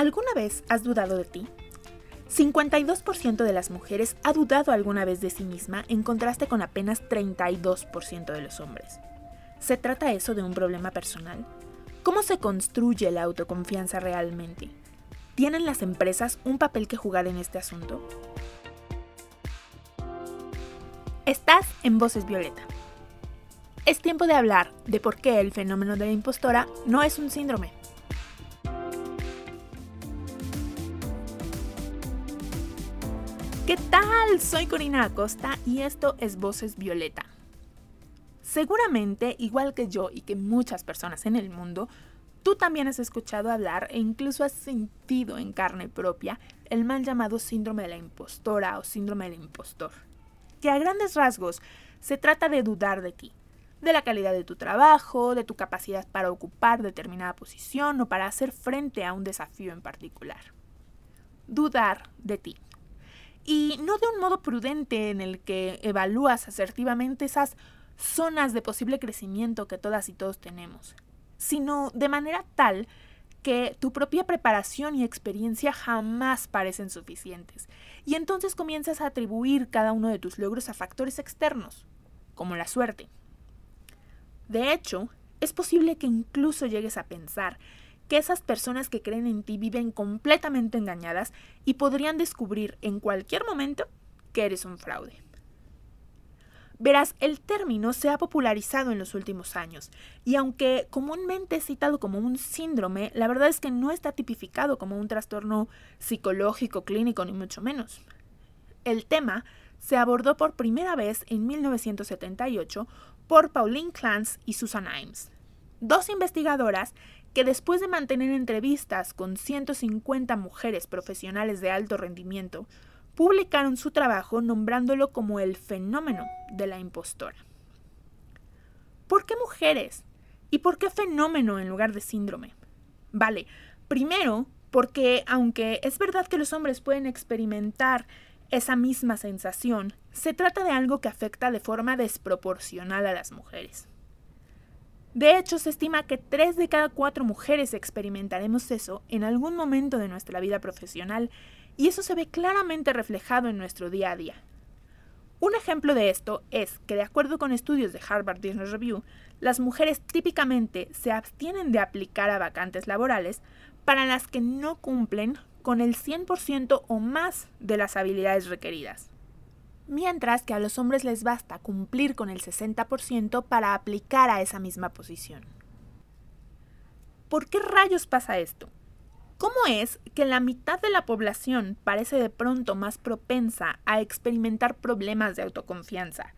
¿Alguna vez has dudado de ti? 52% de las mujeres ha dudado alguna vez de sí misma en contraste con apenas 32% de los hombres. ¿Se trata eso de un problema personal? ¿Cómo se construye la autoconfianza realmente? ¿Tienen las empresas un papel que jugar en este asunto? Estás en Voces Violeta. Es tiempo de hablar de por qué el fenómeno de la impostora no es un síndrome ¿Qué tal? Soy Corina Acosta y esto es Voces Violeta. Seguramente, igual que yo y que muchas personas en el mundo, tú también has escuchado hablar e incluso has sentido en carne propia el mal llamado síndrome de la impostora o síndrome del impostor, que a grandes rasgos se trata de dudar de ti, de la calidad de tu trabajo, de tu capacidad para ocupar determinada posición o para hacer frente a un desafío en particular. Dudar de ti y no de un modo prudente en el que evalúas asertivamente esas zonas de posible crecimiento que todas y todos tenemos, sino de manera tal que tu propia preparación y experiencia jamás parecen suficientes, y entonces comienzas a atribuir cada uno de tus logros a factores externos, como la suerte. De hecho, es posible que incluso llegues a pensar que esas personas que creen en ti viven completamente engañadas y podrían descubrir en cualquier momento que eres un fraude. Verás, el término se ha popularizado en los últimos años, y aunque comúnmente es citado como un síndrome, la verdad es que no está tipificado como un trastorno psicológico, clínico, ni mucho menos. El tema se abordó por primera vez en 1978 por Pauline Clance y Susan Imes, dos investigadoras que después de mantener entrevistas con 150 mujeres profesionales de alto rendimiento, publicaron su trabajo nombrándolo como el fenómeno de la impostora. ¿Por qué mujeres? ¿Y por qué fenómeno en lugar de síndrome? Vale, primero, porque aunque es verdad que los hombres pueden experimentar esa misma sensación, se trata de algo que afecta de forma desproporcional a las mujeres. De hecho, se estima que 3 de cada 4 mujeres experimentaremos eso en algún momento de nuestra vida profesional y eso se ve claramente reflejado en nuestro día a día. Un ejemplo de esto es que, de acuerdo con estudios de Harvard Business Review, las mujeres típicamente se abstienen de aplicar a vacantes laborales para las que no cumplen con el 100% o más de las habilidades requeridas mientras que a los hombres les basta cumplir con el 60% para aplicar a esa misma posición. ¿Por qué rayos pasa esto? ¿Cómo es que la mitad de la población parece de pronto más propensa a experimentar problemas de autoconfianza?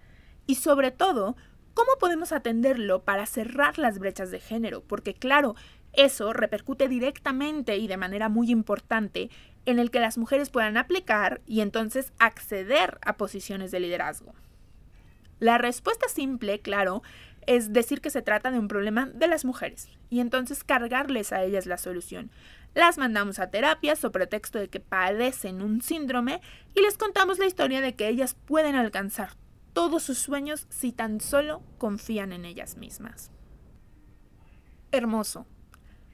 Y sobre todo, ¿cómo podemos atenderlo para cerrar las brechas de género? Porque claro, eso repercute directamente y de manera muy importante en el que las mujeres puedan aplicar y entonces acceder a posiciones de liderazgo. La respuesta simple, claro, es decir que se trata de un problema de las mujeres y entonces cargarles a ellas la solución. Las mandamos a terapia sobre pretexto de que padecen un síndrome y les contamos la historia de que ellas pueden alcanzar todos sus sueños si tan solo confían en ellas mismas. Hermoso,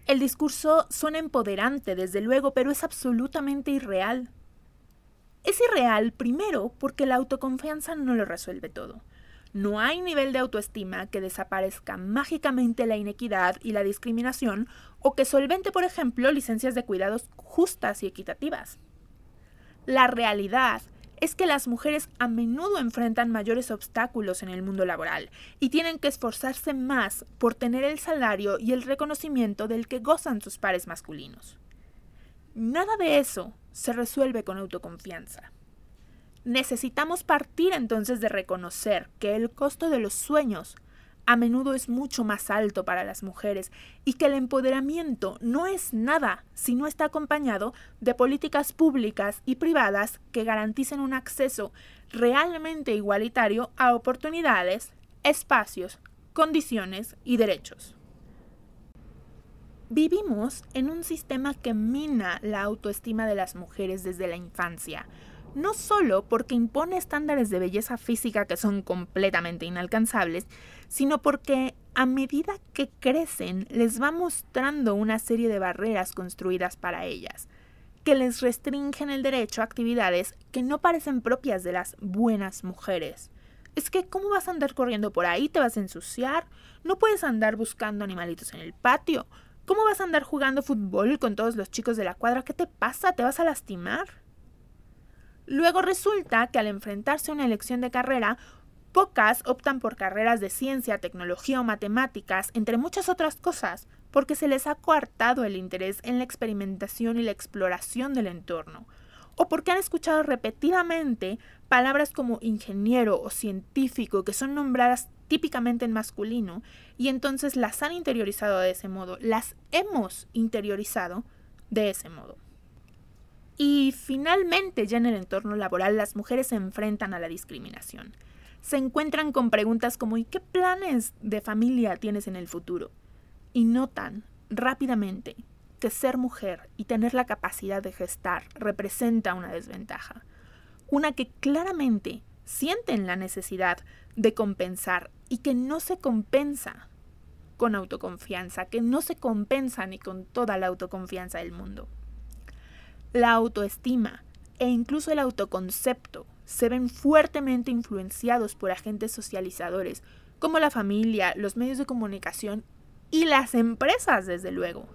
el discurso suena empoderante, desde luego, pero es absolutamente irreal. Es irreal, primero, porque la autoconfianza no lo resuelve todo. No hay nivel de autoestima que desaparezca mágicamente la inequidad y la discriminación o que solvente, por ejemplo, licencias de cuidados justas y equitativas. La realidad es que las mujeres a menudo enfrentan mayores obstáculos en el mundo laboral y tienen que esforzarse más por tener el salario y el reconocimiento del que gozan sus pares masculinos. Nada de eso se resuelve con autoconfianza. Necesitamos partir entonces de reconocer que el costo de los sueños a menudo es mucho más alto para las mujeres y que el empoderamiento no es nada si no está acompañado de políticas públicas y privadas que garanticen un acceso realmente igualitario a oportunidades, espacios, condiciones y derechos. Vivimos en un sistema que mina la autoestima de las mujeres desde la infancia, no solo porque impone estándares de belleza física que son completamente inalcanzables, sino porque a medida que crecen les va mostrando una serie de barreras construidas para ellas, que les restringen el derecho a actividades que no parecen propias de las buenas mujeres. Es que, ¿cómo vas a andar corriendo por ahí? ¿Te vas a ensuciar? No puedes andar buscando animalitos en el patio. ¿Cómo vas a andar jugando fútbol con todos los chicos de la cuadra? ¿Qué te pasa? ¿Te vas a lastimar? Luego resulta que al enfrentarse a una elección de carrera, pocas optan por carreras de ciencia, tecnología o matemáticas, entre muchas otras cosas, porque se les ha coartado el interés en la experimentación y la exploración del entorno, o porque han escuchado repetidamente palabras como ingeniero o científico que son nombradas típicamente en masculino y entonces las han interiorizado de ese modo, las hemos interiorizado de ese modo. Y finalmente ya en el entorno laboral las mujeres se enfrentan a la discriminación. Se encuentran con preguntas como ¿y qué planes de familia tienes en el futuro? Y notan rápidamente que ser mujer y tener la capacidad de gestar representa una desventaja, una que claramente sienten la necesidad de compensar y que no se compensa con autoconfianza, que no se compensa ni con toda la autoconfianza del mundo. La autoestima e incluso el autoconcepto se ven fuertemente influenciados por agentes socializadores como la familia, los medios de comunicación y las empresas, desde luego.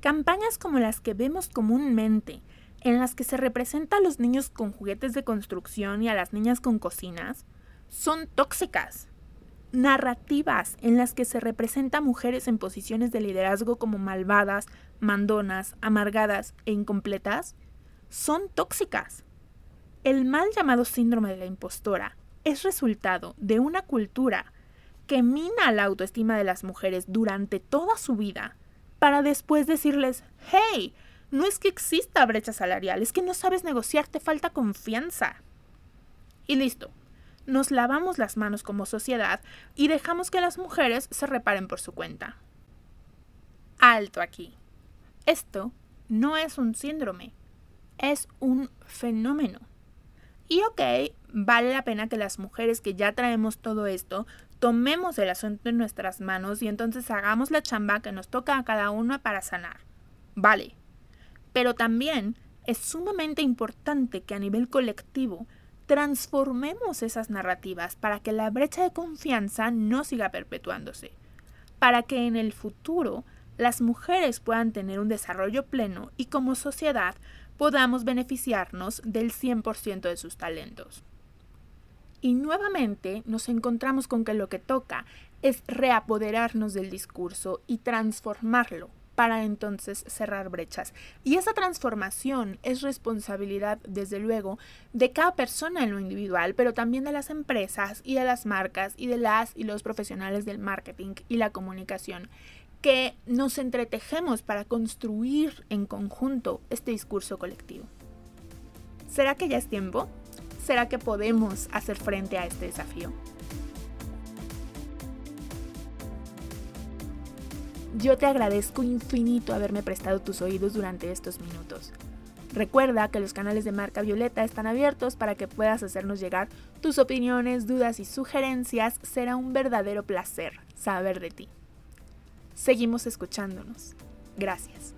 Campañas como las que vemos comúnmente, en las que se representa a los niños con juguetes de construcción y a las niñas con cocinas, son tóxicas. Narrativas en las que se representa a mujeres en posiciones de liderazgo como malvadas, mandonas, amargadas e incompletas, son tóxicas. El mal llamado síndrome de la impostora es resultado de una cultura que mina la autoestima de las mujeres durante toda su vida para después decirles, hey, no es que exista brecha salarial, es que no sabes negociar, te falta confianza. Y listo, nos lavamos las manos como sociedad y dejamos que las mujeres se reparen por su cuenta. Alto aquí. Esto no es un síndrome, es un fenómeno. Y ok, vale la pena que las mujeres que ya traemos todo esto tomemos el asunto en nuestras manos y entonces hagamos la chamba que nos toca a cada uno para sanar. Vale. Pero también es sumamente importante que a nivel colectivo transformemos esas narrativas para que la brecha de confianza no siga perpetuándose, para que en el futuro las mujeres puedan tener un desarrollo pleno y como sociedad podamos beneficiarnos del 100% de sus talentos. Y nuevamente nos encontramos con que lo que toca es reapoderarnos del discurso y transformarlo para entonces cerrar brechas. Y esa transformación es responsabilidad, desde luego, de cada persona en lo individual, pero también de las empresas y de las marcas y de las y los profesionales del marketing y la comunicación, que nos entretejemos para construir en conjunto este discurso colectivo. ¿Será que ya es tiempo? ¿Será que podemos hacer frente a este desafío? Yo te agradezco infinito haberme prestado tus oídos durante estos minutos. Recuerda que los canales de Marca Violeta están abiertos para que puedas hacernos llegar tus opiniones, dudas y sugerencias. Será un verdadero placer saber de ti. Seguimos escuchándonos. Gracias.